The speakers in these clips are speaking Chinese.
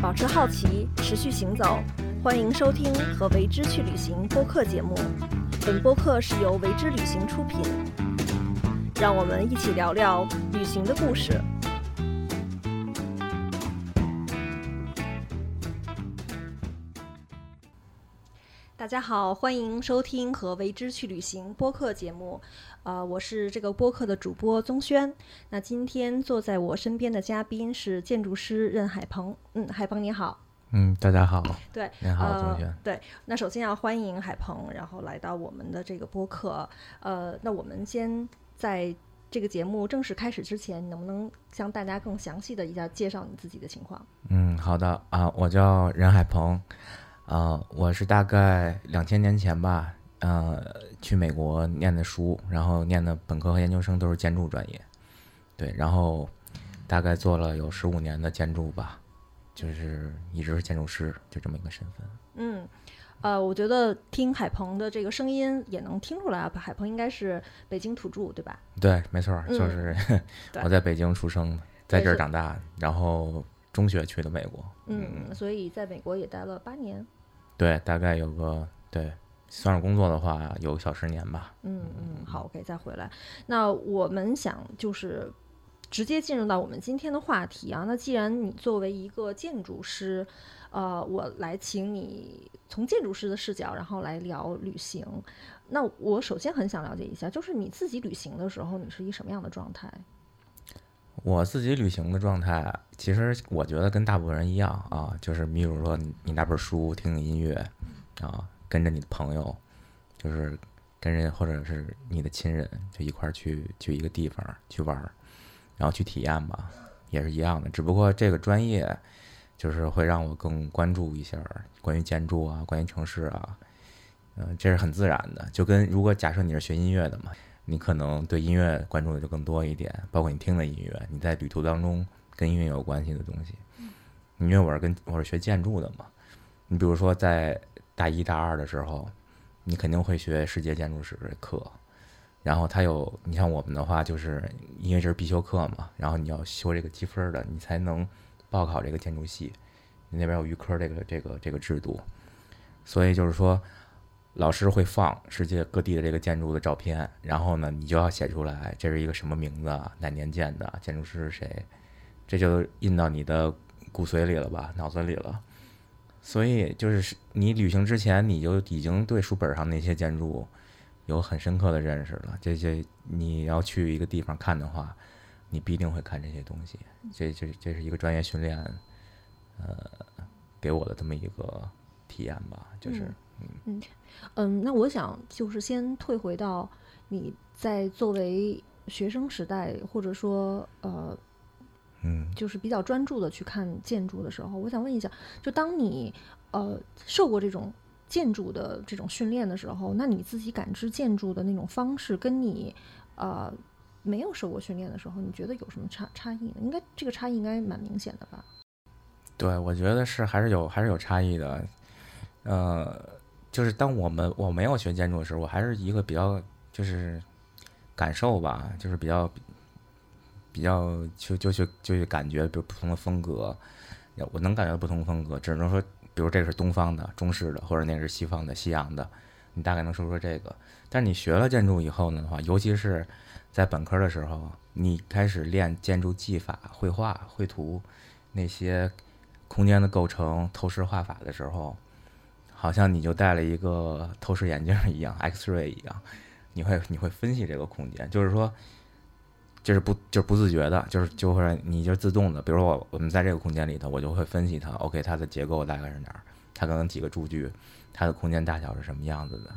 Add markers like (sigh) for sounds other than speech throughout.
保持好奇，持续行走。欢迎收听和为之去旅行播客节目。本播客是由为之旅行出品。让我们一起聊聊旅行的故事。家好，欢迎收听和为之去旅行播客节目。呃，我是这个播客的主播宗轩。那今天坐在我身边的嘉宾是建筑师任海鹏。嗯，海鹏你好。嗯，大家好。对，你好，呃宗轩。对，那首先要欢迎海鹏，然后来到我们的这个播客。呃，那我们先在这个节目正式开始之前，能不能向大家更详细的一下介绍你自己的情况？嗯，好的啊，我叫任海鹏，啊，我是大概两千年前吧，呃，去美国念的书，然后念的本科和研究生都是建筑专业，对，然后大概做了有十五年的建筑吧，就是一直是建筑师，就这么一个身份。嗯，呃，我觉得听海鹏的这个声音也能听出来啊，海鹏应该是北京土著，对吧？对，没错就是、(laughs) 对我在北京出生的，在这儿长大，然后中学去的美国，嗯，所以在美国也待了八年。对，大概有个对，算是工作的话有个小十年吧。嗯嗯，好，OK，再回来。那我们想就是直接进入到我们今天的话题啊。那既然你作为一个建筑师，呃，我来请你从建筑师的视角，然后来聊旅行。那我首先很想了解一下，就是你自己旅行的时候，你是一什么样的状态？我自己旅行的状态，其实我觉得跟大部分人一样啊，就是你比如说你拿本书，听听音乐，啊，跟着你的朋友，就是跟人或者是你的亲人，就一块儿去去一个地方去玩儿，然后去体验吧，也是一样的。只不过这个专业就是会让我更关注一下关于建筑啊，关于城市啊，嗯、这是很自然的。就跟如果假设你是学音乐的嘛，你可能对音乐关注的就更多一点，包括你听的音乐，你在旅途当中跟音乐有关系的东西。因为我是跟我是学建筑的嘛，你比如说在大一大二的时候，你肯定会学世界建筑史的课，然后它有你像我们的话，就是因为这是必修课嘛，然后你要修这个积分的，你才能报考这个建筑系。你那边有预科这个这个这个制度，所以就是说，老师会放世界各地的这个建筑的照片，然后呢，你就要写出来这是一个什么名字，哪年建的，建筑师是谁，这就印到你的骨髓里了吧，脑子里了。所以就是你旅行之前，你就已经对书本上那些建筑有很深刻的认识了。这些你要去一个地方看的话，你必定会看这些东西。这这这是一个专业训练，呃，给我的这么一个体验吧，就是。那我想就是先退回到你在作为学生时代，或者说呃嗯就是比较专注的去看建筑的时候，我想问一下，就当你呃受过这种建筑的这种训练的时候，那你自己感知建筑的那种方式，跟你呃没有受过训练的时候，你觉得有什么差差异呢？应该这个差异应该蛮明显的吧？对，我觉得是还是有还是有差异的，呃，就是当我们我没有学建筑的时候，我还是一个比较就是感受吧，就是比较比较就就去就去感觉，比如不同的风格，我能感觉不同风格，只能说，比如这个是东方的、中式的，或者那个是西方的、西洋的，你大概能说说这个。但是你学了建筑以后呢的话，尤其是在本科的时候，你开始练建筑技法、绘画、绘图那些空间的构成、透视画法的时候，好像你就戴了一个透视眼镜一样，X-ray (laughs) 一样，你会你会分析这个空间，就是说，就是不就是不自觉的，就是就会你就自动的，比如说我我们在这个空间里头，我就会分析它，OK，它的结构大概是哪儿，它可能几个柱距，它的空间大小是什么样子的，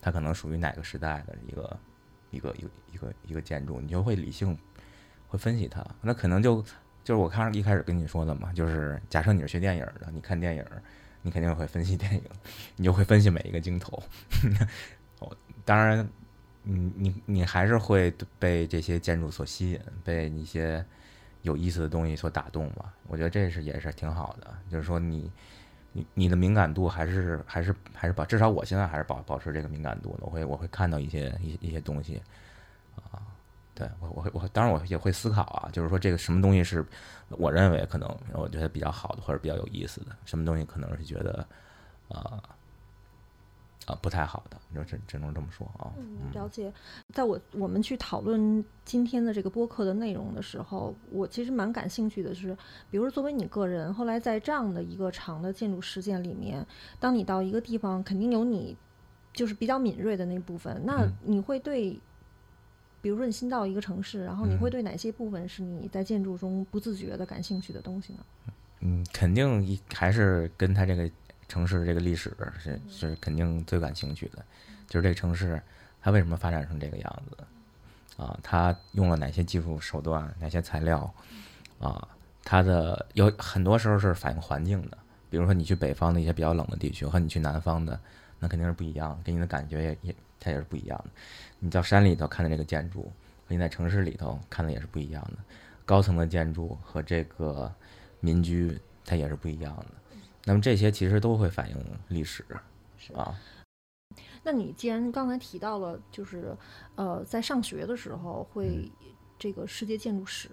它可能属于哪个时代的一个一个一个一个一个建筑，你就会理性会分析它，那可能就就是我看一开始跟你说的嘛，就是假设你是学电影的，你看电影，你肯定会分析电影，你就会分析每一个镜头。(laughs) 哦，当然，你你你还是会被这些建筑所吸引，被一些有意思的东西所打动嘛。我觉得这是也是挺好的，就是说你你你的敏感度还是还是还是保，至少我现在还是保保持这个敏感度的。我会我会看到一些一一些东西啊，对我我会我当然我也会思考啊，就是说这个什么东西是我认为可能我觉得比较好的或者比较有意思的，什么东西可能是觉得啊啊不太好的，你说只只能这么说啊。嗯，了解。在我我们去讨论今天的这个播客的内容的时候，我其实蛮感兴趣的是，比如说作为你个人，后来在这样的一个长的建筑实践里面，当你到一个地方，肯定有你就是比较敏锐的那部分，那嗯你会对。比如说你新到一个城市，然后你嗯会对哪些部分是你在建筑中不自觉的感兴趣的东西呢？嗯，肯定一还是跟他这个城市这个历史是是肯定最感兴趣的，就是这个城市它为什么发展成这个样子啊？它用了哪些技术手段，哪些材料啊？它的有很多时候是反映环境的，比如说你去北方的一些比较冷的地区和你去南方的，那肯定是不一样的，给你的感觉也也它也是不一样的。你到山里头看的这个建筑，和你在城市里头看的也是不一样的。高层的建筑和这个民居，它也是不一样的。那么这些其实都会反映历史是啊。那你既然刚才提到了，就是呃，在上学的时候会这个世界建筑史，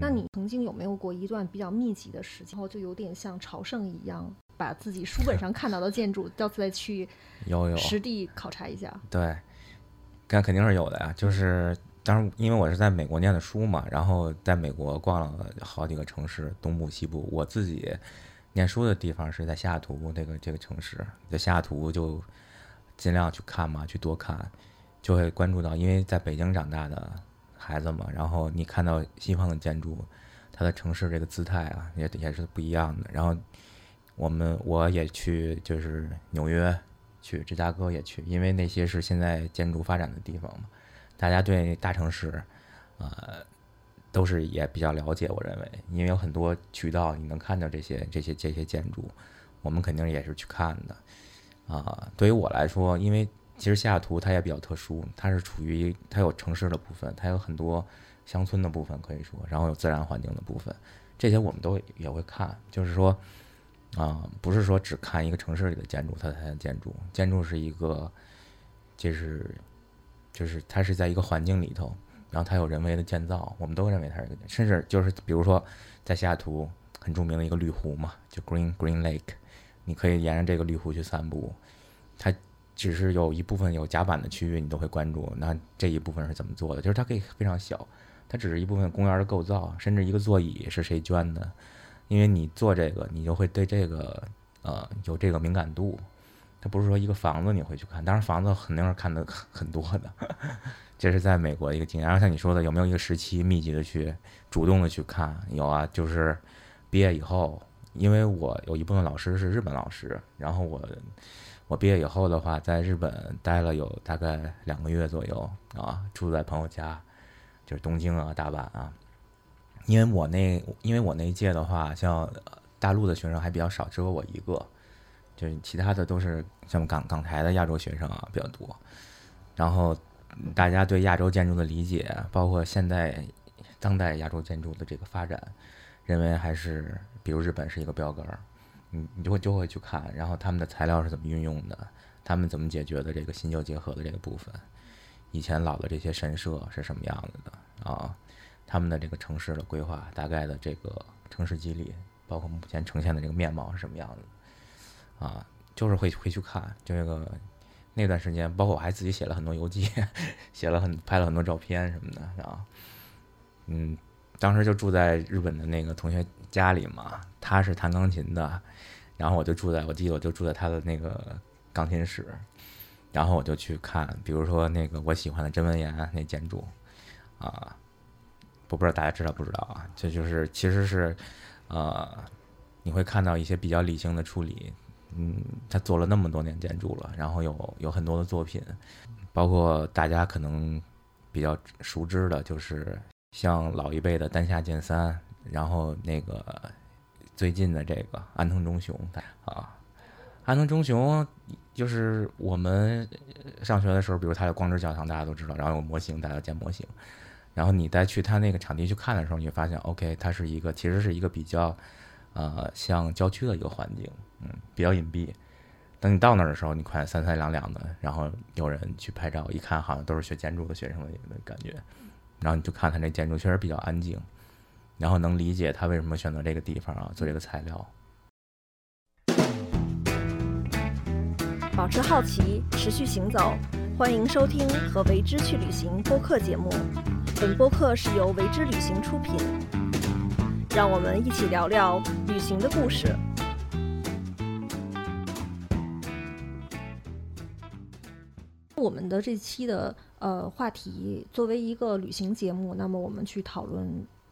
那嗯你曾经有没有过一段比较密集的时间，然后就有点像朝圣一样，把自己书本上看到的建筑，到再去 (laughs) 有有实地考察一下？对，那肯定是有的呀。就是当然，因为我是在美国念的书嘛，然后在美国逛了好几个城市，东部、西部。我自己念书的地方是在西雅图那个这个城市，在西雅图就尽量去看嘛，去多看，就会关注到，因为在北京长大的孩子嘛，然后你看到西方的建筑，它的城市这个姿态啊，也也是不一样的。然后我们我也去就是纽约。去芝加哥也去，因为那些是现在建筑发展的地方嘛，大家对大城市，呃，都是也比较了解。我认为，因为有很多渠道你能看到这些这些这些建筑，我们肯定也是去看的。啊、对于我来说，因为其实西雅图它也比较特殊，它是处于它有城市的部分，它有很多乡村的部分可以说，然后有自然环境的部分，这些我们都也会看，就是说。啊、不是说只看一个城市里的建筑，它才是建筑。建筑是一个，就是，就是它是在一个环境里头，然后它有人为的建造，我们都认为它是一个，甚至就是比如说在西雅图很著名的一个绿湖嘛，就 Green Green Lake，你可以沿着这个绿湖去散步，它只是有一部分有甲板的区域你都会关注，那这一部分是怎么做的？就是它可以非常小，它只是一部分公园的构造，甚至一个座椅是谁捐的。因为你做这个，你就会对这个呃有这个敏感度。它不是说一个房子你会去看，当然房子肯定是看的很多的，(laughs) 这是在美国的一个经验。然后像你说的，有没有一个时期密集的去主动的去看？有啊，就是毕业以后，因为我有一部分老师是日本老师，然后我我毕业以后的话，在日本待了有大概两个月左右啊，住在朋友家，就是东京啊、大阪啊。因为我那因为我那一届的话，像大陆的学生还比较少，只有我一个，就是其他的都是像港港台的亚洲学生啊比较多。然后大家对亚洲建筑的理解，包括现代当代亚洲建筑的这个发展，认为还是比如日本是一个标杆儿，你就会就会去看，然后他们的材料是怎么运用的，他们怎么解决的这个新旧结合的这个部分，以前老的这些神社是什么样子的啊？他们的这个城市的规划，大概的这个城市肌理，包括目前呈现的这个面貌是什么样子，啊，就是会会去看这个那段时间，包括我还自己写了很多游记，(laughs) 写了很拍了很多照片什么的啊，嗯，当时就住在日本的那个同学家里嘛，他是弹钢琴的，然后我就住在我记得我就住在他的那个钢琴室，然后我就去看，比如说那个我喜欢的真文岩那建筑，啊。我不知道大家知道不知道啊？这就是其实是，呃，你会看到一些比较理性的处理。嗯，他做了那么多年建筑了，然后有有很多的作品，包括大家可能比较熟知的，就是像老一辈的丹下健三，然后那个最近的这个安藤忠雄啊，安藤忠雄就是我们上学的时候，比如他有光之教堂，大家都知道，然后有模型，大家建模型。然后你再去他那个场地去看的时候，你会发现，OK，它是一个其实是一个比较，呃，像郊区的一个环境，嗯，比较隐蔽。等你到那儿的时候，你看三三两两的，然后有人去拍照，一看好像都是学建筑的学生的感觉，然后你就看它这建筑确实比较安静，然后能理解他为什么选择这个地方啊做这个材料。保持好奇，持续行走。欢迎收听和为之去旅行播客节目。本播客是由为之旅行出品。让我们一起聊聊旅行的故事。我们的这期的呃话题，作为一个旅行节目，那么我们去讨论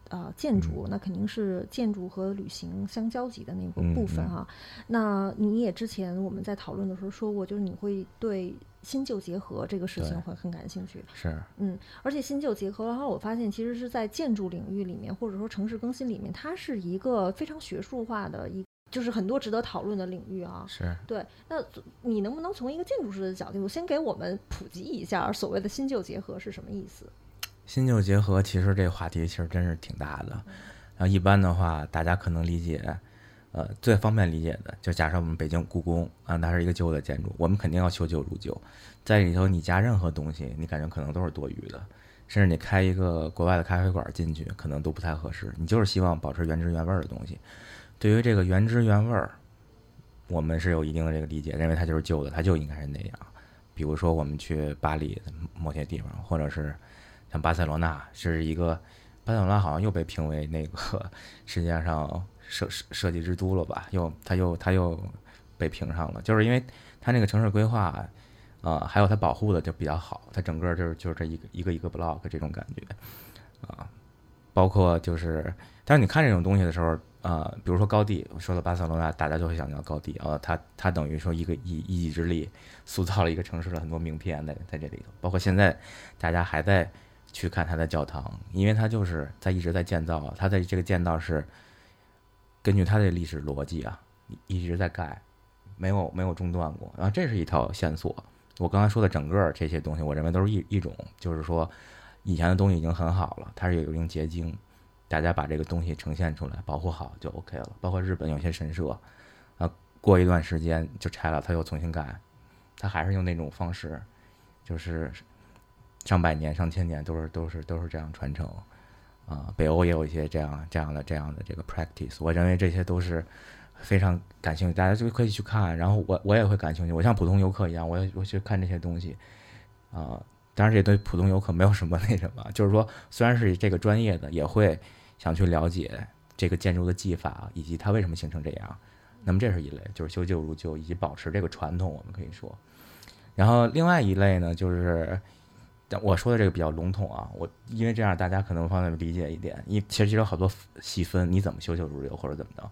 呃建筑，那肯定是建筑和旅行相交集的那个部分哈。那你也之前我们在讨论的时候说过，就是你会对新旧结合这个事情会很感兴趣。是，嗯，而且新旧结合，然后我发现其实是在建筑领域里面，或者说城市更新里面，它是一个非常学术化的一。就是很多值得讨论的领域啊，是对。那你能不能从一个建筑师的角度，先给我们普及一下所谓的新旧结合是什么意思？新旧结合其实这个话题其实真是挺大的。然后一般的话，大家可能理解，呃，最方便理解的，就假设我们北京故宫啊，它是一个旧的建筑，我们肯定要修旧如旧，在里头你加任何东西，你感觉可能都是多余的，甚至你开一个国外的咖啡馆进去，可能都不太合适。你就是希望保持原汁原味的东西。对于这个原汁原味儿，我们是有一定的这个理解，认为它就是旧的，它就应该是那样。比如说，我们去巴黎某些地方，或者是像巴塞罗那，是一个巴塞罗那好像又被评为那个世界上设设设计之都了吧？又它又它又被评上了，就是因为它那个城市规划啊，还有它保护的就比较好，它整个就是就是这一个一个一个 block 这种感觉啊，包括就是，但是你看这种东西的时候。呃，比如说高地，说到巴塞罗那，大家就会想到高地。呃，它它等于说一个一一己之力塑造了一个城市的很多名片在在这里头，包括现在大家还在去看它的教堂，因为它就是在一直在建造，它的这个建造是根据它的历史逻辑啊，一直在盖，没有没有中断过。然后这是一条线索。我刚才说的整个这些东西，我认为都是一一种，就是说以前的东西已经很好了，它是有一定结晶。大家把这个东西呈现出来，保护好就 OK 了。包括日本有些神社，啊，过一段时间就拆了，他又重新盖，他还是用那种方式，就是上百年、上千年都是都是都是这样传承。啊，北欧也有一些这样这样的这样的这个 practice，我认为这些都是非常感兴趣，大家就可以去看。然后我我也会感兴趣，我像普通游客一样，我也我去看这些东西，啊，当然这对普通游客没有什么那什么，就是说虽然是这个专业的，也会。想去了解这个建筑的技法以及它为什么形成这样，那么这是一类，就是修旧如旧以及保持这个传统，我们可以说。然后另外一类呢，就是我说的这个比较笼统啊，我因为这样大家可能方便理解一点。因其实有好多细分，你怎么修旧如旧或者怎么的？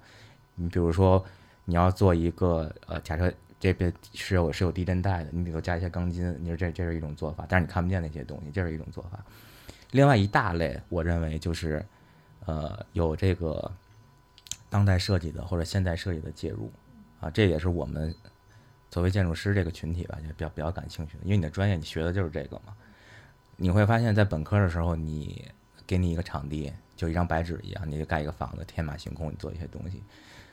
你比如说你要做一个呃，假设这边是有是有地震带的，你里头加一些钢筋，你说这这是一种做法，但是你看不见那些东西，这是一种做法。另外一大类，我认为就是。呃，有这个当代设计的或者现代设计的介入啊，这也是我们作为建筑师这个群体吧，就比较比较感兴趣的。因为你的专业你学的就是这个嘛，你会发现在本科的时候，你给你一个场地，就一张白纸一样，你就盖一个房子，天马行空，你做一些东西。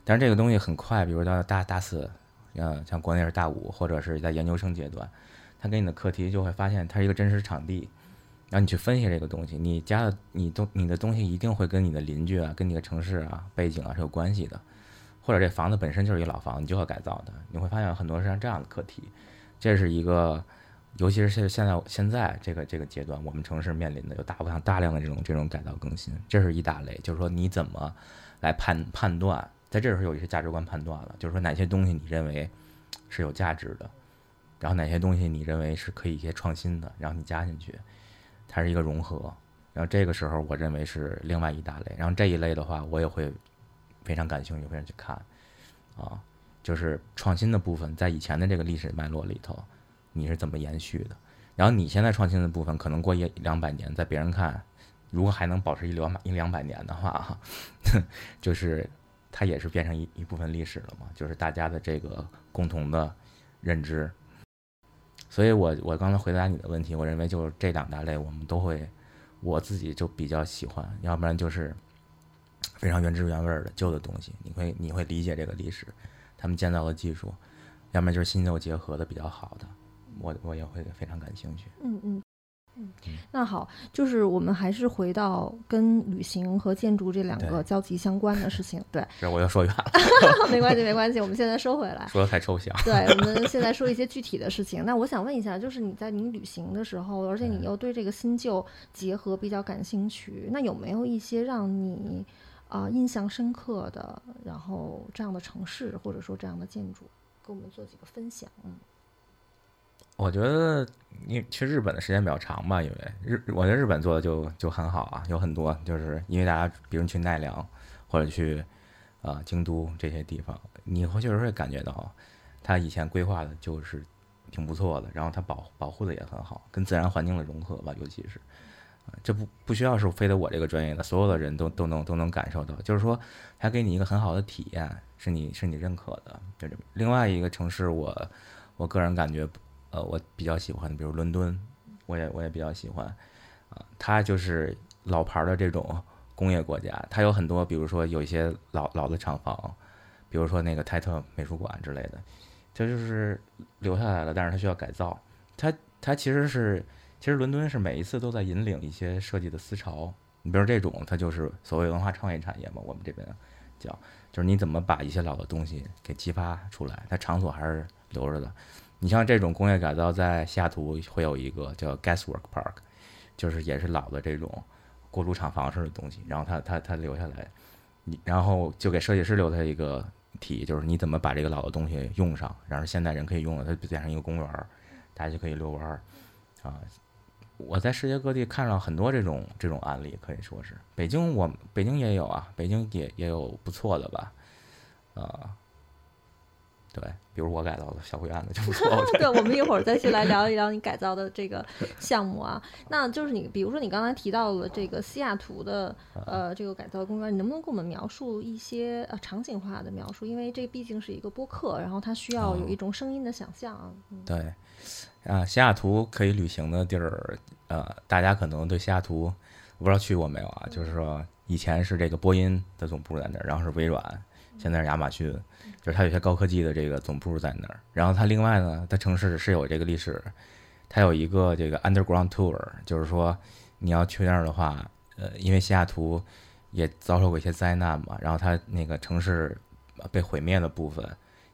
但是这个东西很快，比如到大大四，呃，像国内是大五，或者是在研究生阶段，他给你的课题就会发现它是一个真实场地。然后你去分析这个东西，你家的你东你的东西一定会跟你的邻居啊、跟你的城市啊、背景啊是有关系的，或者这房子本身就是一老房，你就要改造的。你会发现很多是像这样的课题，这是一个，尤其是现现在现在这个这个阶段，我们城市面临的有大量大量的这种这种改造更新，这是一大类。就是说你怎么来判判断，在这时候有一些价值观判断了，就是说哪些东西你认为是有价值的，然后哪些东西你认为是可以一些创新的，然后你加进去。它是一个融合，然后这个时候我认为是另外一大类，然后这一类的话我也会非常感兴趣，非常去看，啊，就是创新的部分在以前的这个历史脉络里头，你是怎么延续的？然后你现在创新的部分可能过一两百年，在别人看，如果还能保持一两百一两百年的话，哈，(laughs) 就是它也是变成一一部分历史了嘛，就是大家的这个共同的认知。所以，我我刚才回答你的问题，我认为就是这两大类，我们都会，我自己就比较喜欢，要不然就是非常原汁原味的旧的东西，你会你会理解这个历史，他们建造的技术，要不然就是新旧结合的比较好的，我我也会非常感兴趣。嗯嗯，那好，就是我们还是回到跟旅行和建筑这两个交集相关的事情。对，(laughs) 这我又说远了，(laughs) 没关系，没关系，我们现在收回来。说的太抽象。对，我们现在说一些具体的事情。那我想问一下，就是你在你旅行的时候，而且你又对这个新旧结合比较感兴趣，那有没有一些让你啊、印象深刻的，然后这样的城市或者说这样的建筑，给我们做几个分享？嗯我觉得你去日本的时间比较长吧，因为日我觉得日本做的就就很好啊，有很多就是因为大家比如去奈良或者去呃京都这些地方，你会确实会感觉到它以前规划的就是挺不错的，然后它保保护的也很好，跟自然环境的融合吧，尤其是。这不不需要是非得我这个专业的，所有的人都都能都能感受到，就是说，他给你一个很好的体验，是你是你认可的。就这另外一个城市我，我个人感觉，呃，我比较喜欢的，比如伦敦，我也我也比较喜欢，啊、它就是老牌的这种工业国家，它有很多，比如说有一些老老的厂房，比如说那个泰特美术馆之类的，它就是留下来了，但是它需要改造。它它其实是，其实伦敦是每一次都在引领一些设计的思潮。你比如这种，它就是所谓文化创意产业嘛，我们这边叫，就是你怎么把一些老的东西给激发出来，它场所还是留着的。你像这种工业改造，在西雅图会有一个叫 Gaswork Park，就是也是老的这种锅炉厂房式的东西，然后它它它留下来，你然后就给设计师留下一个题，就是你怎么把这个老的东西用上，然后现代人可以用了，它变成一个公园，大家就可以遛弯儿。啊。我在世界各地看到很多这种这种案例，可以说是。北京我北京也有啊，北京也也有不错的吧，啊、对，比如我改造的小灰院子就不错，(laughs) 我觉得对，我们一会儿再去来聊一聊你改造的这个项目啊。那就是你，比如说你刚才提到了这个西雅图的呃这个改造公园，你能不能给我们描述一些呃场景化的描述？因为这毕竟是一个播客，然后它需要有一种声音的想象啊。嗯对，啊，西雅图可以旅行的地儿，呃，大家可能对西雅图我不知道去过没有啊？就是说以前是这个波音的总部在那儿，然后是微软，现在是亚马逊，就是它有些高科技的这个总部在那儿。然后它另外呢，它城市是有这个历史，它有一个这个 underground tour，就是说你要去那儿的话，呃，因为西雅图也遭受过一些灾难嘛，然后它那个城市被毁灭的部分。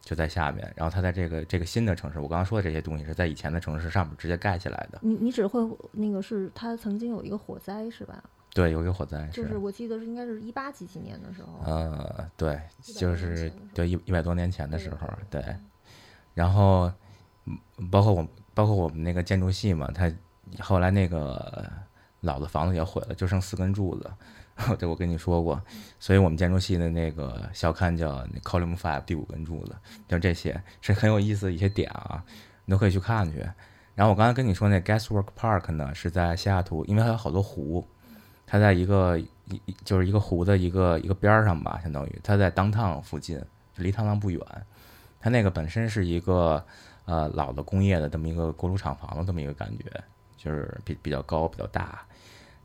就在下面，然后它在这个这个新的城市，我刚刚说的这些东西是在以前的城市上面直接盖起来的。你你只会那个是它曾经有一个火灾是吧？对，有一个火灾就是我记得是应该是一八几几年的时候。呃，对，100多年就是对一一百多年前的时候，对对。然后，嗯包括我包括我们那个建筑系嘛，他后来那个老的房子也毁了，就剩四根柱子。(laughs) 这我跟你说过，所以我们建筑系的那个校刊叫 Column Five 第五根柱子，就这些是很有意思的一些点啊，你都可以去看去。然后我刚才跟你说那 Gaswork Park 呢，是在西雅图，因为它有好多湖，它在一个一就是一个湖的一个一个边儿上吧，相当于它在 downtown 附近，离烫烫不远。它那个本身是一个呃老的工业的这么一个锅炉厂房的这么一个感觉，就是比比较高比较大，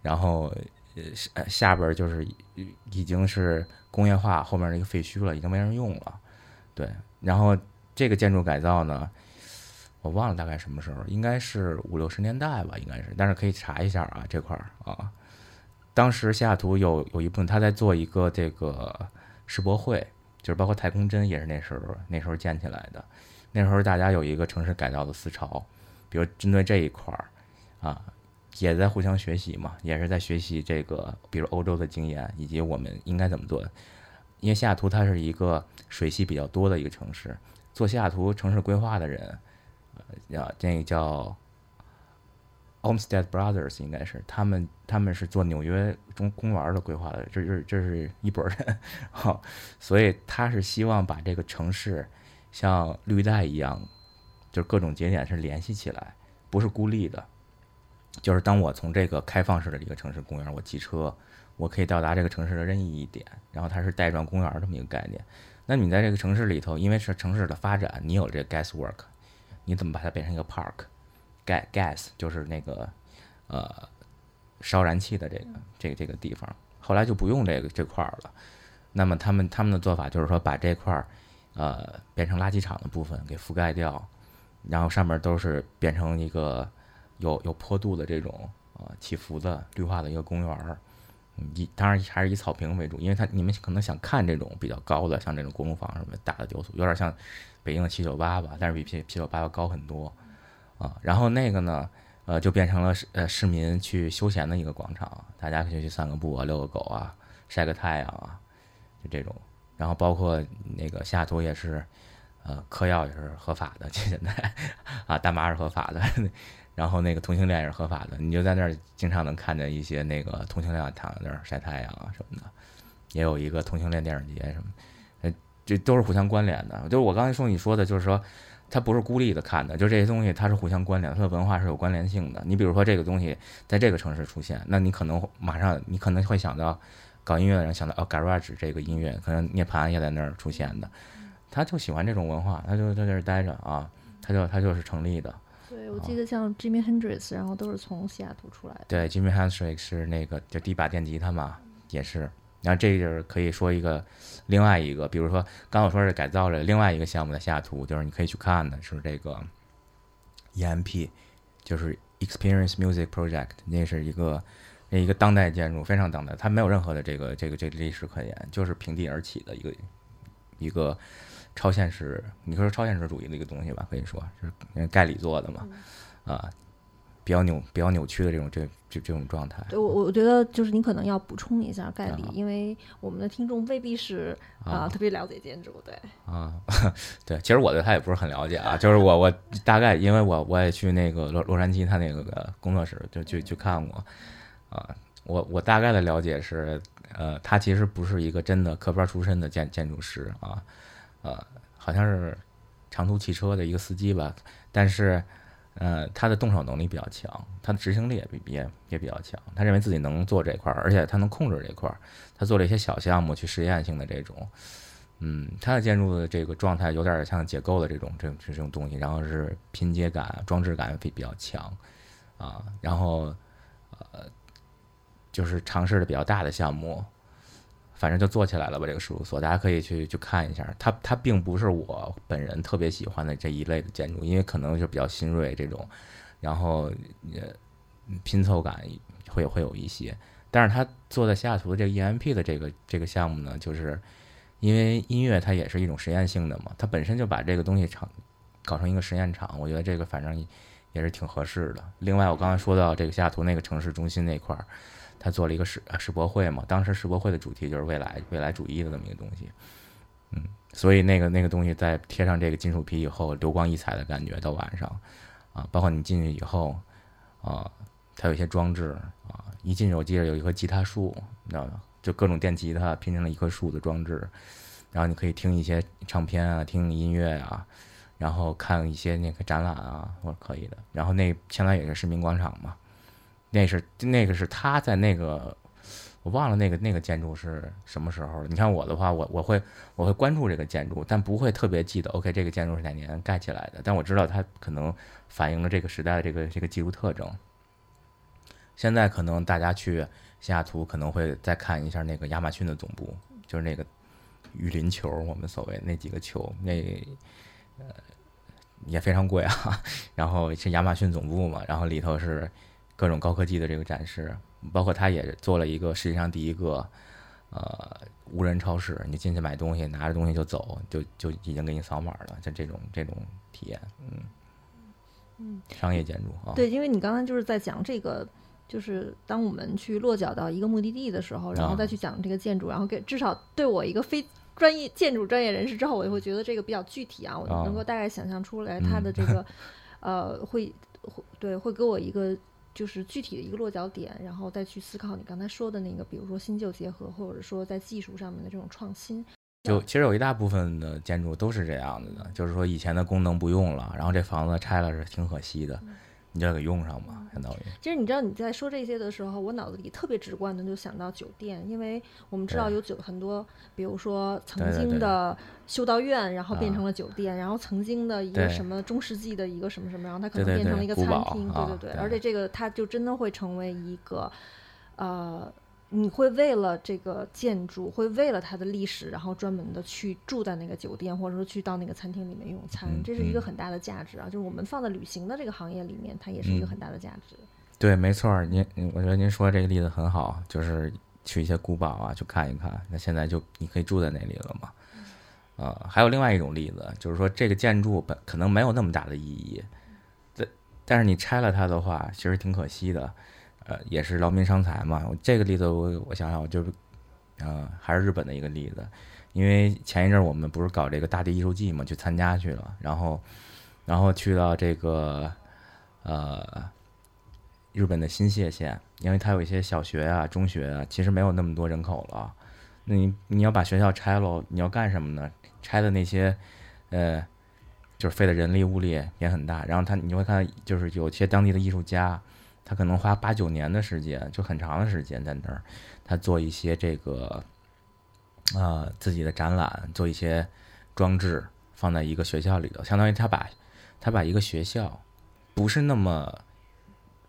然后呃下边就是已经是工业化后面的一个废墟了，已经没人用了。对，然后这个建筑改造呢，我忘了大概什么时候，应该是五六十年代吧，应该是，但是可以查一下啊这块儿啊。当时西雅图有有一部分他在做一个这个世博会，就是包括太空针也是那时候那时候建起来的。那时候大家有一个城市改造的思潮，比如针对这一块儿啊，也在互相学习嘛，也是在学习这个，比如欧洲的经验以及我们应该怎么做。因为西雅图它是一个水系比较多的一个城市，做西雅图城市规划的人，呃，啊，这个叫 Olmsted Brothers 应该是他们，他们是做纽约中公园的规划的，这是这是一拨人，好，所以他是希望把这个城市像绿带一样，就是各种节点是联系起来，不是孤立的。就是当我从这个开放式的一个城市公园，我骑车，我可以到达这个城市的任意一点，然后它是带状公园这么一个概念。那你在这个城市里头，因为是城市的发展，你有这个 gas work，你怎么把它变成一个 park？Gas 就是那个呃烧燃气的这个这个这个地方，后来就不用这个这块儿了。那么他们他们的做法就是说把这块儿呃变成垃圾场的部分给覆盖掉，然后上面都是变成一个有有坡度的这种啊起伏的绿化的一个公园儿。当然还是以草坪为主，因为它你们可能想看这种比较高的，像这种国木坊什么大的雕塑，有点像北京的七九八吧，但是比七七九八要高很多啊。然后那个呢，呃，就变成了呃市民去休闲的一个广场，大家可以去散个步啊，遛个狗啊，晒个太阳啊，就这种。然后包括那个西雅图也是，呃，嗑药也是合法的，(laughs) 现在啊，大麻是合法的，(laughs) 然后那个同性恋也是合法的，你就在那儿经常能看见一些那个同性恋躺在那儿晒太阳啊什么的，也有一个同性恋电影节什么，呃，这都是互相关联的。就是我刚才说你说的，就是说它不是孤立的看的，就这些东西它是互相关联，它的文化是有关联性的。你比如说这个东西在这个城市出现，那你可能马上你可能会想到搞音乐的人想到哦，garage 这个音乐，可能涅槃也在那儿出现的，他就喜欢这种文化，他就在这儿待着啊，他就他就是成立的。对，我记得像 Jimmy Hendrix，然后都是从西雅图出来的。对，Jimmy Hendrix 是那个就第一把电吉他嘛，也是。然后这就是可以说一个另外一个，比如说刚我说是改造了另外一个项目的下图，就是你可以去看的是这个 EMP，就是 Experience Music Project，那是一个那一个当代建筑，非常当代，它没有任何的这个这个这个历史可言，就是平地而起的一个一个超现实，你说超现实主义的一个东西吧，可以说就是盖里做的嘛，啊，比较扭比较扭曲的这种这这这种状态。对，我我觉得就是你可能要补充一下概率，啊因为我们的听众未必是啊、啊特别了解建筑，对，啊，(laughs) 对，其实我对他也不是很了解啊，就是我我大概因为我我也去那个洛洛杉矶他那个工作室就去去看过，啊，我我大概的了解是，呃，他其实不是一个真的科班出身的建建筑师啊，呃，好像是长途汽车的一个司机吧，但是。呃，他的动手能力比较强，他的执行力也比也也比较强。他认为自己能做这块儿，而且他能控制这块儿。他做了一些小项目去实验性的这种，嗯，他的建筑的这个状态有点像解构的这种这这种东西，然后是拼接感、装置感比比较强啊，然后呃，就是尝试的比较大的项目，反正就做起来了吧。这个事务所大家可以去去看一下，它它并不是我本人特别喜欢的这一类的建筑，因为可能就比较新锐这种，然后呃拼凑感会会有一些。但是他做在西雅图的这个 EMP 的这个这个项目呢，就是因为音乐它也是一种实验性的嘛，它本身就把这个东西场搞成一个实验场，我觉得这个反正也是挺合适的。另外，我刚才说到这个西雅图那个城市中心那块儿，他做了一个世世博会嘛，当时世博会的主题就是未来未来主义的这么一个东西，嗯，所以那个那个东西在贴上这个金属皮以后，流光溢彩的感觉到晚上啊，包括你进去以后啊，它有一些装置啊，一进去我记得有一棵吉他树，你知道吗？就各种电吉他拼成了一棵树的装置，然后你可以听一些唱片啊，听音乐啊，然后看一些那个展览啊，或者可以的。然后那相当于也是市民广场嘛，那是那个是他在那个我忘了那个那个建筑是什么时候了。你看我的话，我我会我会关注这个建筑，但不会特别记得 OK 这个建筑是哪年盖起来的，但我知道它可能反映了这个时代的这个这个技术特征。现在可能大家去西雅图可能会再看一下那个亚马逊的总部，就是那个雨林球，我们所谓那几个球，那呃也非常贵啊。(laughs) 然后是亚马逊总部嘛，然后里头是各种高科技的这个展示，包括它也做了一个世界上第一个呃无人超市，你进去买东西，拿着东西就走，就就已经给你扫码了，就这种这种体验，嗯嗯，商业建筑啊，对，因为你刚才就是在讲这个。就是当我们去落脚到一个目的地的时候，然后啊再去讲这个建筑，然后给至少对我一个非专业建筑专业人士之后，我就会觉得这个比较具体啊，我啊能够大概想象出来它的这 (laughs) 个、呃会会对会给我一个就是具体的一个落脚点，然后再去思考你刚才说的那个，比如说新旧结合，或者说在技术上面的这种创新。就其实有一大部分的建筑都是这样子的，就是说以前的功能不用了，然后这房子拆了是挺可惜的，你就要给用上嘛，相当于。其实你知道你在说这些的时候，我脑子里特别直观的就想到酒店，因为我们知道有酒很多，比如说曾经的修道院，然后变啊成了酒店，然后曾经的一个什么中世纪的一个什么什么，然后它可能变成了一个餐厅，对对，对而且这个它就真的会成为一个呃你会为了这个建筑，会为了它的历史，然后专门的去住在那个酒店，或者说去到那个餐厅里面用餐，嗯这是一个嗯很大的价值啊！就是我们放在旅行的这个行业里面，它也是一个嗯很大的价值。对，没错，您您我觉得您说这个例子很好，就是去一些古堡啊，去看一看。那现在就你可以住在那里了嘛。呃，还有另外一种例子，就是说这个建筑本可能没有那么大的意义，但但是你拆了它的话，其实挺可惜的。呃，也是劳民伤财嘛。这个例子我我想想，就是呃还是日本的一个例子，因为前一阵我们不是搞这个大地艺术季嘛，去参加去了，然后然后去到这个呃。日本的新泻县，因为它有一些小学啊、中学啊，其实没有那么多人口了。那你你要把学校拆喽，你要干什么呢？拆的那些，呃，就是费的人力物力也很大。然后他你会看，就是有些当地的艺术家，他可能花八九年的时间，就很长的时间在那儿，他做一些这个，啊、自己的展览，做一些装置，放在一个学校里头，相当于他把他把一个学校，不是那么。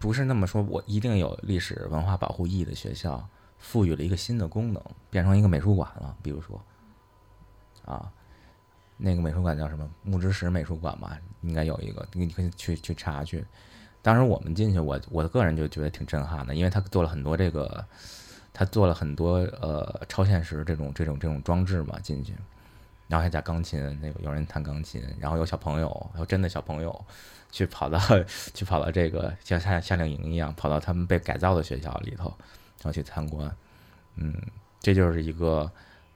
不是那么说，我一定有历史文化保护意义的学校，赋予了一个新的功能，变成一个美术馆了。比如说，啊，那个美术馆叫什么？木之石美术馆吧，应该有一个，你可以去去查去。当时我们进去，我我个人就觉得挺震撼的，因为他做了很多这个，他做了很多呃超现实这种这种这种装置嘛进去，然后还加钢琴，那个有人弹钢琴，然后有小朋友，有真的小朋友。去跑到去跑到这个像夏夏令营一样，跑到他们被改造的学校里头，然后去参观。嗯，这就是一个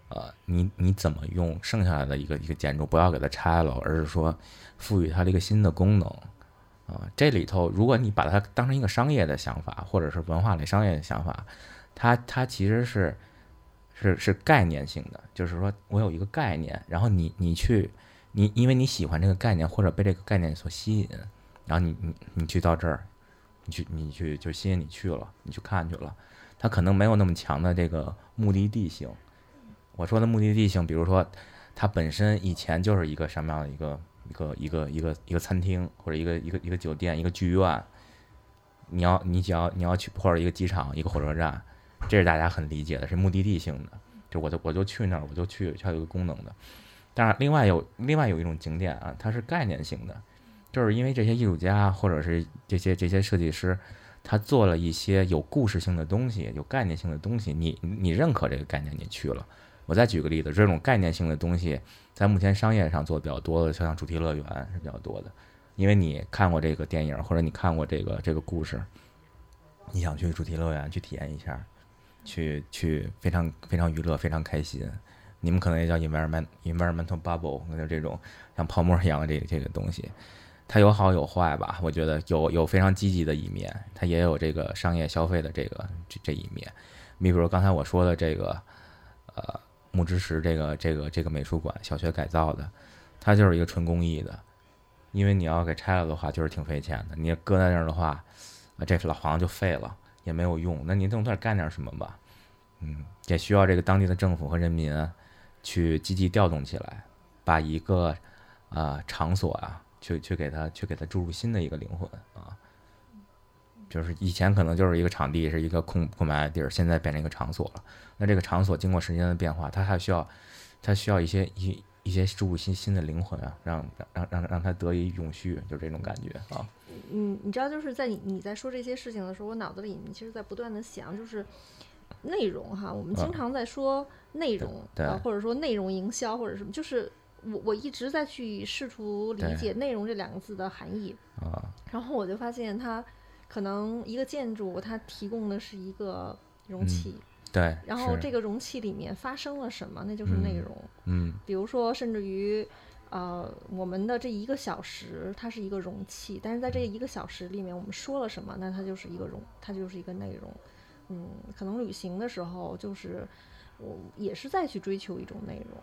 呃，你你怎么用剩下来的一个一个建筑，不要给它拆了，而是说赋予它了一个新的功能啊、这里头，如果你把它当成一个商业的想法，或者是文化类商业的想法，它它其实是是是概念性的，就是说我有一个概念，然后你你去。你因为你喜欢这个概念，或者被这个概念所吸引，然后你你你去到这儿，你去你去就吸引你去了，你去看去了，它可能没有那么强的这个目的地性。我说的目的地性，比如说它本身以前就是一个什么样的一个一个一个一个一个餐厅，或者一个一个一个酒店，一个剧院。你要你只要你要去或者一个机场，一个火车站，这是大家很理解的，是目的地性的。就我就我就去那儿，我就去，它有一个功能的。当然，另外有另外有一种景点啊，它是概念性的，就是因为这些艺术家或者是这些这些设计师，他做了一些有故事性的东西，有概念性的东西，你你认可这个概念，你去了。我再举个例子，这种概念性的东西，在目前商业上做的比较多的，就像主题乐园是比较多的，因为你看过这个电影或者你看过这个这个故事，你想去主题乐园去体验一下，去去非常非常娱乐，非常开心。你们可能也叫 environment environmental bubble，就这种像泡沫一样的这这个东西，它有好有坏吧？我觉得有有非常积极的一面，它也有这个商业消费的这个这这一面。你比如刚才我说的这个，呃，木之石这个这个这个美术馆小学改造的，它就是一个纯公益的，因为你要给拆了的话，就是挺费钱的。你搁在那儿的话，啊，这老房子就废了，也没有用。那你总得干点什么吧？嗯，也需要这个当地的政府和人民。去积极调动起来，把一个啊、场所啊，去去给它去给它注入新的一个灵魂啊，就是以前可能就是一个场地，是一个空空白的地儿，现在变成一个场所了。那这个场所经过时间的变化，它还需要它需要一些一一些注入新新的灵魂啊，让让让让它得以永续，就这种感觉啊。嗯，你知道，就是在你你在说这些事情的时候，我脑子里面其实在不断的想，就是内容哈，我们经常在说。内容啊，或者说内容营销或者什么，就是我我一直在去试图理解“内容”这两个字的含义啊。然后我就发现，它可能一个建筑它提供的是一个容器，嗯、对。然后这个容器里面发生了什么，那就是内容。嗯。比如说，甚至于呃，我们的这一个小时它是一个容器，但是在这一个小时里面，我们说了什么，那它就是一个容，它就是一个内容。嗯，可能旅行的时候就是。我也是在去追求一种内容，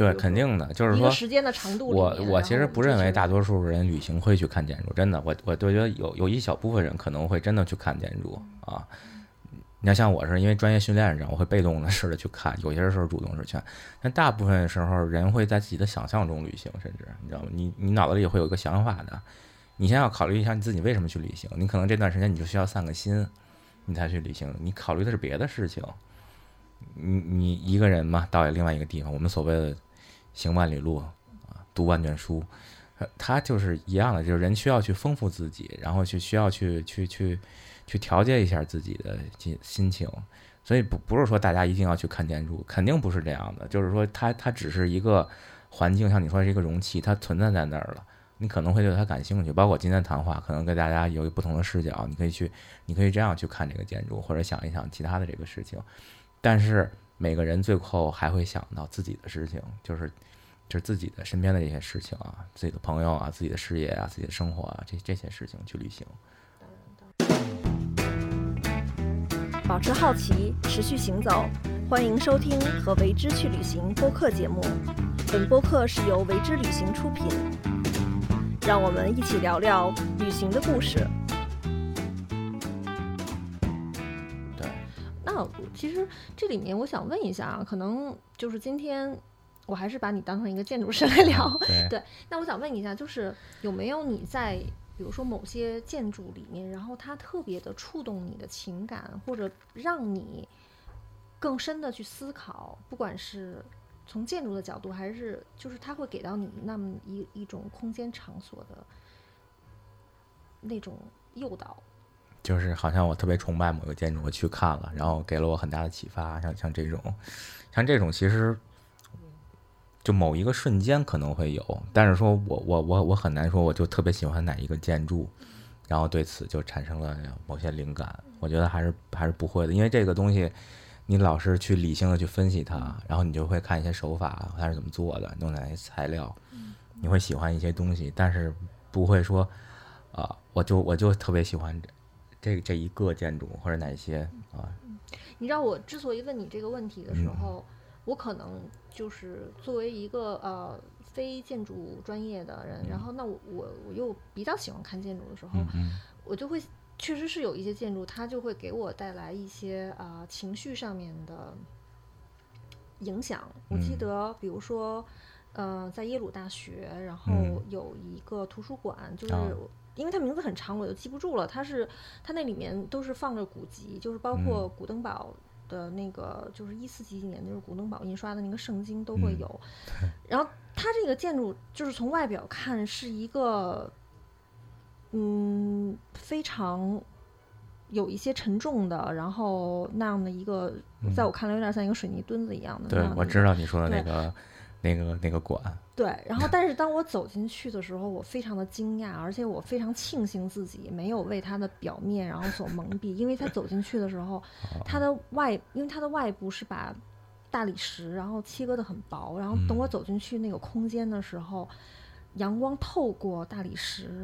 对，肯定的，就是说时间的长度。我我其实不认为大多数数人旅行会去看建筑，真的，我我都觉得有有一小部分人可能会真的去看建筑啊。你要像我是因为专业训练上，我会被动的似的去看，有些时候主动是去看，但大部分时候人会在自己的想象中旅行，甚至你知道吗？你你脑子里会有一个想法的，你先要考虑一下你自己为什么去旅行，你可能这段时间你就需要散个心。你才去旅行，你考虑的是别的事情。你你一个人嘛，到另外一个地方，我们所谓的行万里路啊，读万卷书，他就是一样的，就是人需要去丰富自己，然后去需要去去去去调节一下自己的心心情。所以不不是说大家一定要去看建筑，肯定不是这样的。就是说它它只是一个环境，像你说是一个容器，它存在在那儿了。你可能会对它感兴趣，包括今天谈话，可能跟大家有不同的视角，你可以去，你可以这样去看这个建筑，或者想一想其他的这个事情。但是每个人最后还会想到自己的事情，就是就是自己的身边的这些事情啊，自己的朋友啊，自己的事业啊，自己的生活啊，这这些事情去旅行。保持好奇，持续行走。欢迎收听和为之去旅行播客节目。本播客是由为之旅行出品。让我们一起聊聊旅行的故事。那其实这里面我想问一下啊，可能就是今天我还是把你当成一个建筑师来聊。(laughs) 对，对。那我想问一下，就是有没有你在比如说某些建筑里面，然后它特别的触动你的情感，或者让你更深的去思考，不管是。从建筑的角度，还是就是它会给到你那么一一种空间场所的那种诱导，就是好像我特别崇拜某个建筑，我去看了，然后给了我很大的启发。像像这种，像这种，其实就某一个瞬间可能会有，但是说我我我我很难说，我就特别喜欢哪一个建筑，然后对此就产生了某些灵感。我觉得还是还是不会的，因为这个东西。你老是去理性的去分析它，然后你就会看一些手法，它是怎么做的，用哪些材料，你会喜欢一些东西，但是不会说，啊，我就我就特别喜欢这这一个建筑或者哪些啊。你知道我之所以问你这个问题的时候，我可能就是作为一个呃非建筑专业的人，然后那我我我又比较喜欢看建筑的时候，我就会。确实是有一些建筑，它就会给我带来一些啊情绪上面的影响。我记得，比如说，呃，在耶鲁大学，然后有一个图书馆，就是因为它名字很长，我就记不住了。它是它那里面都是放着古籍，就是包括古登堡的那个，就是一四几几年，就是古登堡印刷的那个圣经都会有。(laughs) 然后它这个建筑就是从外表看是一个。嗯，非常有一些沉重的，然后那样的一个，在我看来有点像一个水泥墩子一样的。对，我知道你说的那个那个那个馆。对，然后但是当我走进去的时候，我非常的惊讶，而且我非常庆幸自己没有为它的表面然后所蒙蔽，因为它走进去的时候，(laughs) 它的外，因为它的外部是把大理石然后切割的很薄，然后等我走进去那个空间的时候，阳光透过大理石。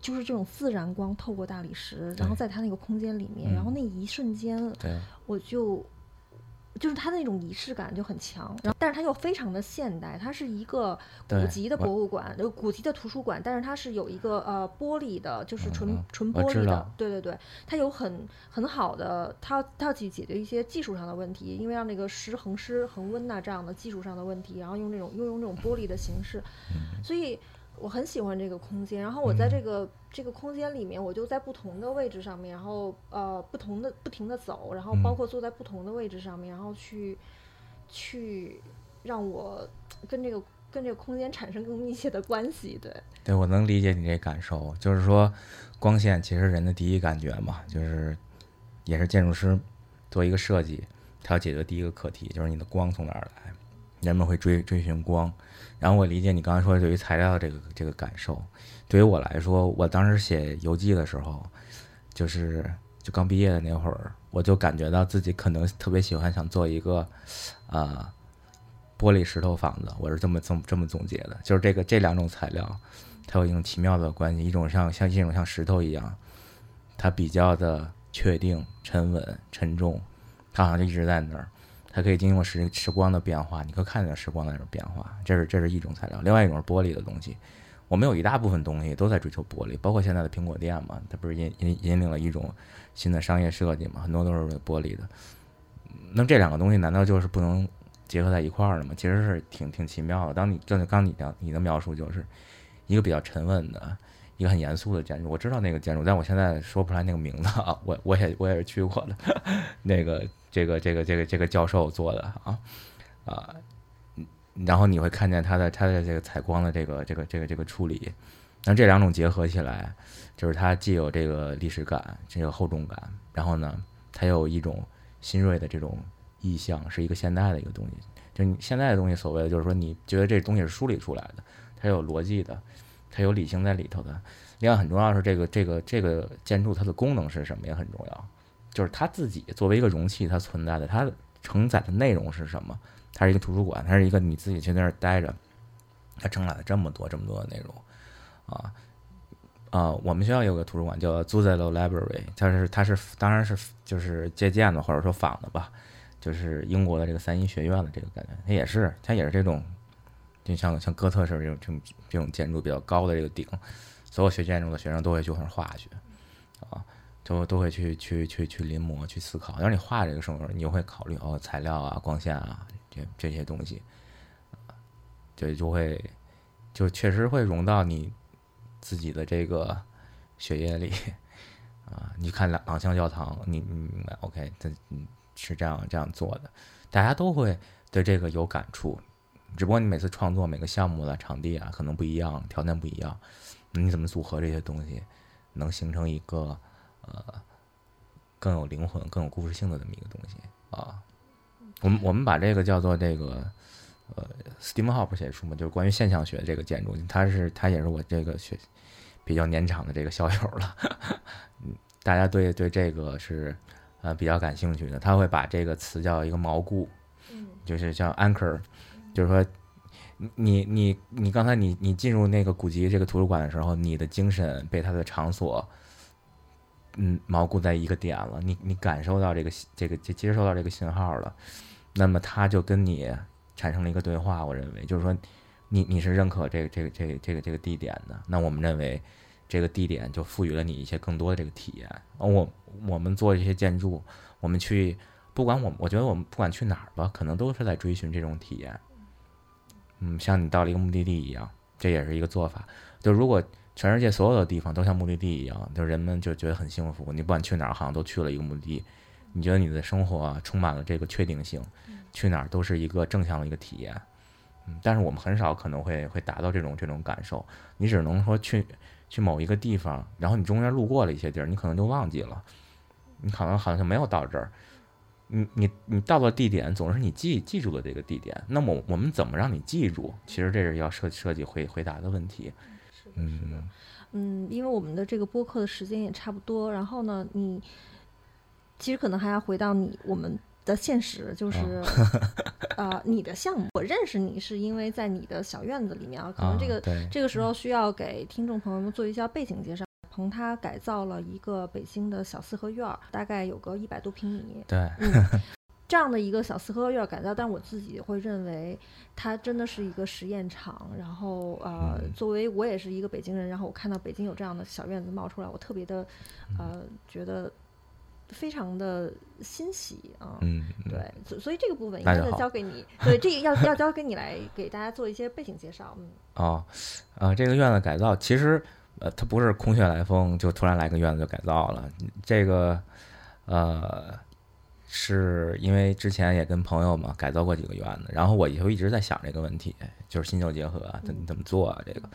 就是这种自然光透过大理石，然后在它那个空间里面，然后那一瞬间，我就就是它那种仪式感就很强，然后但是它又非常的现代，它是一个古籍的博物馆，就古籍的图书馆，但是它是有一个呃玻璃的，就是纯纯玻璃的，对对对，它有很很好的，它它要去解决一些技术上的问题，因为让那个湿恒湿恒温呐这样的技术上的问题，然后用这种又用这种玻璃的形式，所以。我很喜欢这个空间，然后我在这个这个空间里面，我就在不同的位置上面，然后呃不同的不停的走，然后包括坐在不同的位置上面，然后去去让我跟这个跟这个空间产生更密切的关系。对，对我能理解你这感受，就是说光线其实人的第一感觉嘛，就是也是建筑师做一个设计，他要解决第一个课题，就是你的光从哪儿来，人们会追追寻光。然后我理解你刚才说对于材料的这个这个感受，对于我来说，我当时写游记的时候，就是就刚毕业的那会儿，我就感觉到自己可能特别喜欢想做一个，呃，玻璃石头房子。我是这么这么这么总结的，就是这个这两种材料，它有一种奇妙的关系，一种像像一种像石头一样，它比较的确定、沉稳、沉重，它好像就一直在那儿。它可以经过时时光的变化，你可以看见时光的那种变化。这是这是一种材料，另外一种是玻璃的东西。我们有一大部分东西都在追求玻璃，包括现在的苹果店嘛，它不是引引引领了一种新的商业设计嘛？很多都是玻璃的。那这两个东西难道就是不能结合在一块儿的吗？其实是挺挺奇妙的。当你就刚你的你的描述就是一个比较沉稳的，一个很严肃的建筑。我知道那个建筑，但我现在说不出来那个名字啊。我我也我也是去过的，(laughs) 那个这个这个这个这个教授做的啊啊，然后你会看见他的他的这个采光的这个这个这个这个处理，那这两种结合起来，就是它既有这个历史感，这个厚重感，然后呢，它有一种新锐的这种意象，是一个现代的一个东西。就你现在的东西，所谓的就是说，你觉得这东西是梳理出来的，它有逻辑的，它有理性在里头的。另外很重要的是，这个这个这个建筑它的功能是什么也很重要，就是它自己作为一个容器，它存在的，它承载的内容是什么？它是一个图书馆，它是一个你自己去那儿待着，它承载了这么多这么多的内容，啊啊，我们学校有个图书馆叫 Zuzelo Library，它是它是当然是就是借鉴的或者说仿的吧。就是英国的这个三一学院的这个感觉，它也是，它也是这种，就像像哥特式这种这种这种建筑比较高的这个顶，所有学建筑的学生都会去往上画去，都都会去去去去临摹去思考。但是你画这个时候，你就会考虑哦，材料啊、光线啊这这些东西，对就会就确实会融到你自己的这个血液里，啊，你看朗朗香教堂，你你？OK，它嗯。是这样这样做的，大家都会对这个有感触，只不过你每次创作每个项目的场地啊可能不一样，条件不一样，你怎么组合这些东西，能形成一个呃更有灵魂、更有故事性的这么一个东西啊？我们我们把这个叫做这个呃，Steam Hop 写书嘛，就是关于现象学这个建筑，它是它也是我这个学比较年长的这个校友了，(laughs) 嗯，大家对对这个是。呃，比较感兴趣的，他会把这个词叫一个锚固，嗯，就是叫 anchor，就是说，你你你刚才你你进入那个古籍这个图书馆的时候，你的精神被它的场所，嗯，锚固在一个点了，你你感受到这个这个接接收到这个信号了，那么他就跟你产生了一个对话，我认为就是说，你你是认可这个这个这个这个这个地点的，那我们认为。这个地点就赋予了你一些更多的这个体验。我我们做这些建筑，我们去不管我，我觉得我们不管去哪儿吧，可能都是在追寻这种体验。嗯，像你到了一个目的地一样，这也是一个做法。就如果全世界所有的地方都像目的地一样，就人们就觉得很幸福。你不管去哪儿，好像都去了一个目的地。你觉得你的生活充满了这个确定性，去哪儿都是一个正向的一个体验。嗯，但是我们很少可能会会达到这种这种感受。你只能说去。去某一个地方，然后你中间路过了一些地儿，你可能就忘记了，你可能好像没有到这儿，你你你到了地点，总是你记记住的这个地点。那么我们怎么让你记住？其实这是要设设计回回答的问题。是的，是的，嗯，因为我们的这个播客的时间也差不多，然后呢，你其实可能还要回到你我们。的现实就是，(laughs) 呃，你的项目，我认识你是因为在你的小院子里面啊，可能这个这个时候需要给听众朋友们做一下背景介绍。鹏他改造了一个北京的小四合院儿，大概有个一百多平米。对，嗯，(laughs) 这样的一个小四合院改造，但我自己会认为它真的是一个实验场。然后，呃，作为我也是一个北京人，然后我看到北京有这样的小院子冒出来，我特别的，呃，觉得。非常的欣喜啊，嗯，对，所所以这个部分应该交给你，对，这个要要交给你来给大家做一些背景介绍，嗯，(laughs) 哦，啊，这个院子改造其实，呃，它不是空穴来风，就突然来个院子就改造了，这个，呃，是因为之前也跟朋友嘛改造过几个院子，然后我以后一直在想这个问题，就是新旧结合怎怎么做啊，这个。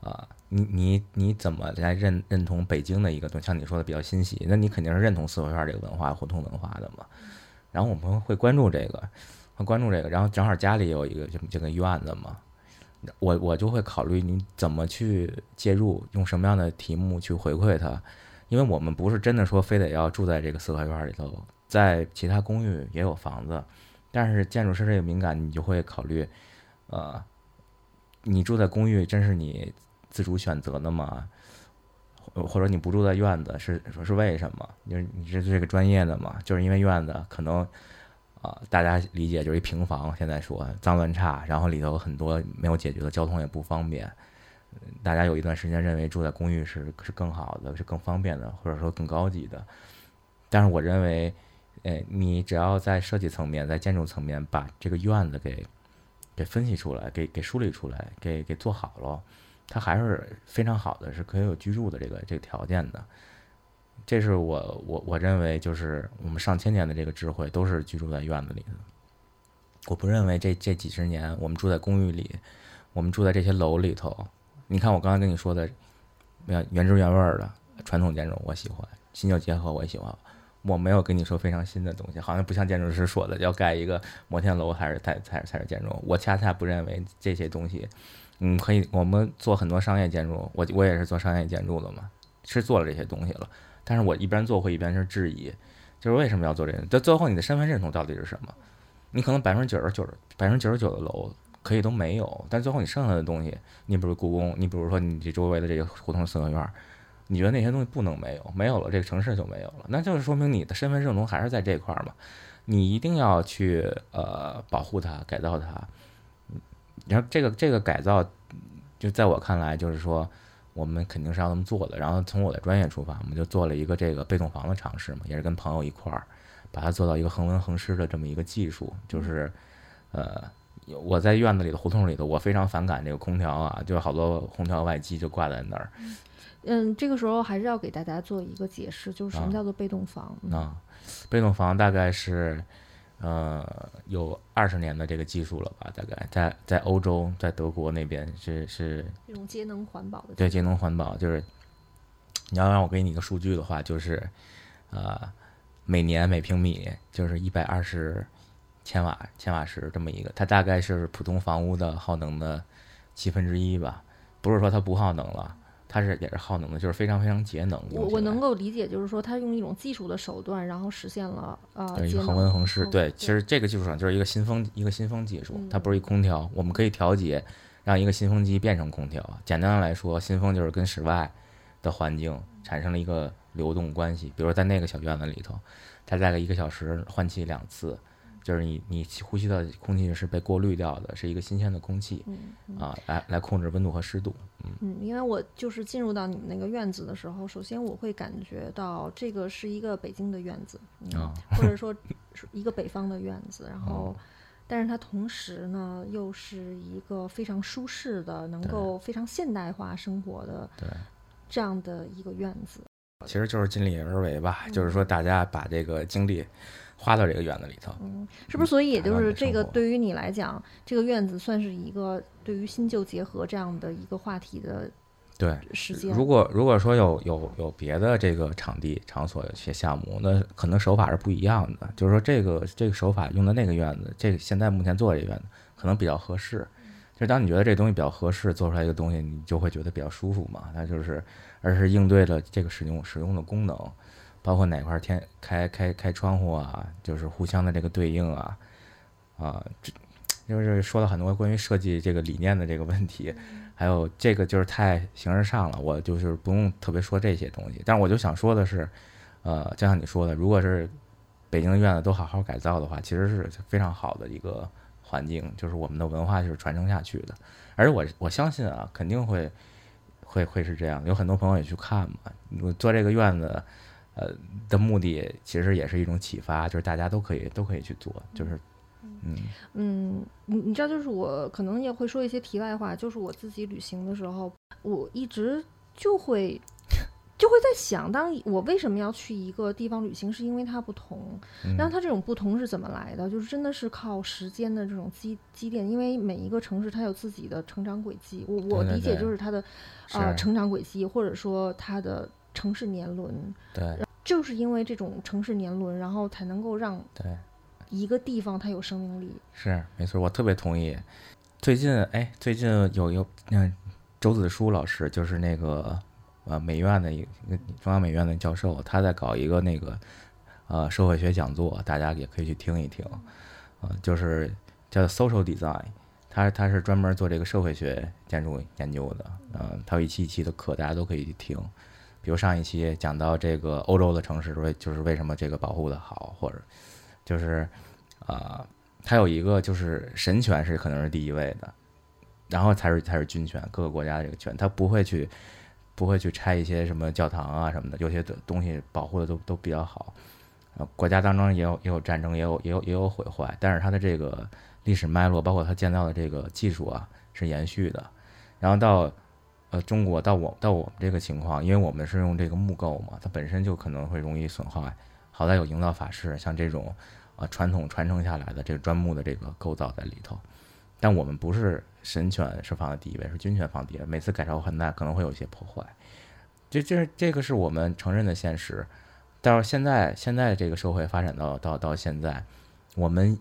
啊，你你你怎么来认认同北京的一个，像你说的比较欣喜，那你肯定是认同四合院这个文化、胡同文化的嘛。然后我们会关注这个，会关注这个，然后正好家里有一个这这个院子嘛，我我就会考虑你怎么去介入，用什么样的题目去回馈他，因为我们不是真的说非得要住在这个四合院里头，在其他公寓也有房子，但是建筑师这个敏感，你就会考虑，呃，你住在公寓，真是你。自主选择的吗，或者你不住在院子是说是为什么？你是你是这个专业的嘛？就是因为院子可能啊，大家理解就是一平房，现在说脏乱差，然后里头很多没有解决的交通也不方便。大家有一段时间认为住在公寓是是更好的，是更方便的，或者说更高级的。但是我认为，哎，你只要在设计层面，在建筑层面把这个院子给给分析出来，给给梳理出来，给给做好了。它还是非常好的，是可以有居住的这个这个条件的。这是我我我认为，就是我们上千年的这个智慧都是居住在院子里的。我不认为这这几十年我们住在公寓里，我们住在这些楼里头。你看我刚才跟你说的，原原汁原味的传统建筑我喜欢，新旧结合我也喜欢。我没有跟你说非常新的东西，好像不像建筑师说的要盖一个摩天楼还是才才才是建筑。我恰恰不认为这些东西，嗯，可以我们做很多商业建筑，我我也是做商业建筑的嘛，是做了这些东西了。但是我一边做会一边是质疑，就是为什么要做这个？到最后你的身份认同到底是什么？你可能百分之九十九、百分之九十九的楼可以都没有，但最后你剩下的东西，你比如故宫，你比如说你这周围的这个胡同四合院。你觉得那些东西不能没有，没有了，这个城市就没有了，那就是说明你的身份认同还是在这块儿嘛？你一定要去呃保护它，改造它。然后这个这个改造，就在我看来，就是说我们肯定是要这么做的。然后从我的专业出发，我们就做了一个这个被动房的尝试嘛，也是跟朋友一块儿把它做到一个恒温恒湿的这么一个技术。就是呃，我在院子里的胡同里头，我非常反感这个空调啊，就是好多空调外机就挂在那儿。嗯，这个时候还是要给大家做一个解释，就是什么叫做被动房啊？被动房大概是，呃，有二十年的这个技术了吧？大概在在欧洲，在德国那边是是这种节能环保的。对，节能环保就是你要让我给你一个数据的话，就是呃，每年每平米就是一百二十千瓦千瓦时这么一个，它大概是普通房屋的耗能的七分之一吧？不是说它不耗能了。它是也是耗能的，就是非常非常节能。我我能够理解，就是说它用一种技术的手段，然后实现了呃一个恒温恒湿。对，其实这个技术上就是一个新风一个新风技术，它不是一空调，我们可以调节，让一个新风机变成空调。简单的来说，新风就是跟室外的环境产生了一个流动关系。比如在那个小院子里头，它大概一个小时换气两次。就是你你呼吸的空气是被过滤掉的，是一个新鲜的空气，啊，来来控制温度和湿度。嗯嗯，因为我就是进入到你们那个院子的时候，首先我会感觉到这个是一个北京的院子，啊，或者说一个北方的院子，然后，但是它同时呢又是一个非常舒适的，能够非常现代化生活的这样的一个院子。其实就是尽力而为吧，就是说大家把这个精力。花到这个院子里头，嗯，是不是？所以也就是这个，对于你来讲，这个院子算是一个对于新旧结合这样的一个话题的对时间。如果如果说有有有别的这个场地场所有些项目，那可能手法是不一样的。就是说这个这个手法用的那个院子，这个现在目前做这个院子可能比较合适。就是当你觉得这东西比较合适，做出来一个东西，你就会觉得比较舒服嘛。那就是而是应对了这个使用使用的功能。包括哪块天开开开窗户啊，就是互相的这个对应啊，啊，这就是说了很多关于设计这个理念的这个问题，还有这个就是太形而上了，我就是不用特别说这些东西。但是我就想说的是，呃，就像你说的，如果是北京的院子都好好改造的话，其实是非常好的一个环境，就是我们的文化就是传承下去的。而我我相信啊，肯定会会会是这样，有很多朋友也去看嘛，我做这个院子。呃，的目的其实也是一种启发，就是大家都可以都可以去做，就是，嗯嗯，你你知道，就是我可能也会说一些题外话，就是我自己旅行的时候，我一直就会 (laughs) 就会在想，当我为什么要去一个地方旅行，是因为它不同，然后它这种不同是怎么来的？就是真的是靠时间的这种积积淀，因为每一个城市它有自己的成长轨迹，我我理解就是它的呃成长轨迹，或者说它的。城市年轮，对，就是因为这种城市年轮，然后才能够让对一个地方它有生命力。是，没错，我特别同意。最近，哎，最近有有嗯，周子舒老师，就是那个呃美院的一个中央美院的教授，他在搞一个那个呃社会学讲座，大家也可以去听一听。呃，就是叫 Social Design，他他是专门做这个社会学建筑研究的。嗯，他有一期一期的课，大家都可以去听。比如上一期讲到这个欧洲的城市，为就是为什么这个保护的好，或者就是，啊，它有一个就是神权是可能是第一位的，然后才是才是军权，各个国家的这个权，它不会去不会去拆一些什么教堂啊什么的，有些东西保护的都都比较好。呃，国家当中也有也有战争，也有也有也有毁坏，但是它的这个历史脉络，包括它建造的这个技术啊是延续的，然后到。呃，中国到我到我们这个情况，因为我们是用这个木构嘛，它本身就可能会容易损坏。好在有营造法式，像这种呃传统传承下来的这个砖木的这个构造在里头。但我们不是神权是放在第一位，是军权放第一位。每次改朝换代可能会有一些破坏，这这这个是我们承认的现实。但是现在现在这个社会发展到到到现在，我们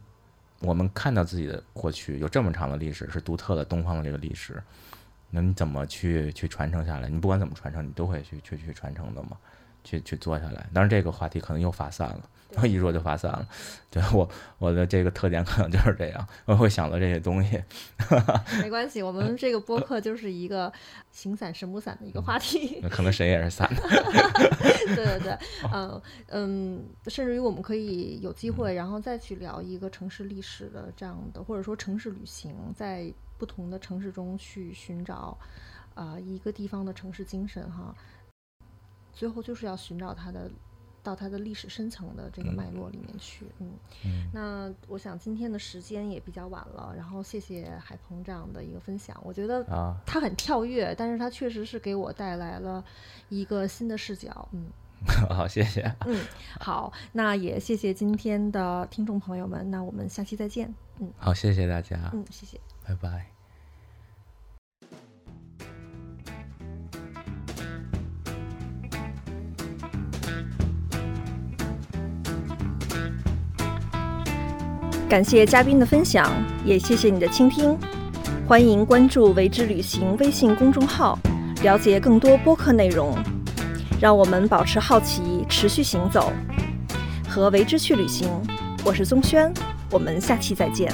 我们看到自己的过去有这么长的历史，是独特的东方的这个历史，那你怎么去去传承下来？你不管怎么传承，你都会去去去传承的嘛。去去做下来，当然这个话题可能又发散了，一说就发散了。对我我的这个特点可能就是这样，我会想到这些东西。(laughs) 没关系，我们这个播客就是一个形散神不散的一个话题。那可能神也是散 (laughs) 的。对对对，嗯嗯，甚至于我们可以有机会，然后再去聊一个城市历史的这样的，或者说城市旅行，在不同的城市中去寻找啊一个地方的城市精神哈。最后就是要寻找它的，到它的历史深层的这个脉络里面去。嗯，那我想今天的时间也比较晚了，然后谢谢海鹏这样的一个分享。我觉得啊，他很跳跃，但是他确实是给我带来了一个新的视角。嗯，(laughs) 好，谢谢。嗯，好，那也谢谢今天的听众朋友们。那我们下期再见。嗯，好，谢谢大家。嗯，谢谢，拜拜。感谢嘉宾的分享，也谢谢你的倾听。欢迎关注“为之旅行”微信公众号，了解更多播客内容。让我们保持好奇，持续行走，和为之去旅行。我是宗轩，我们下期再见。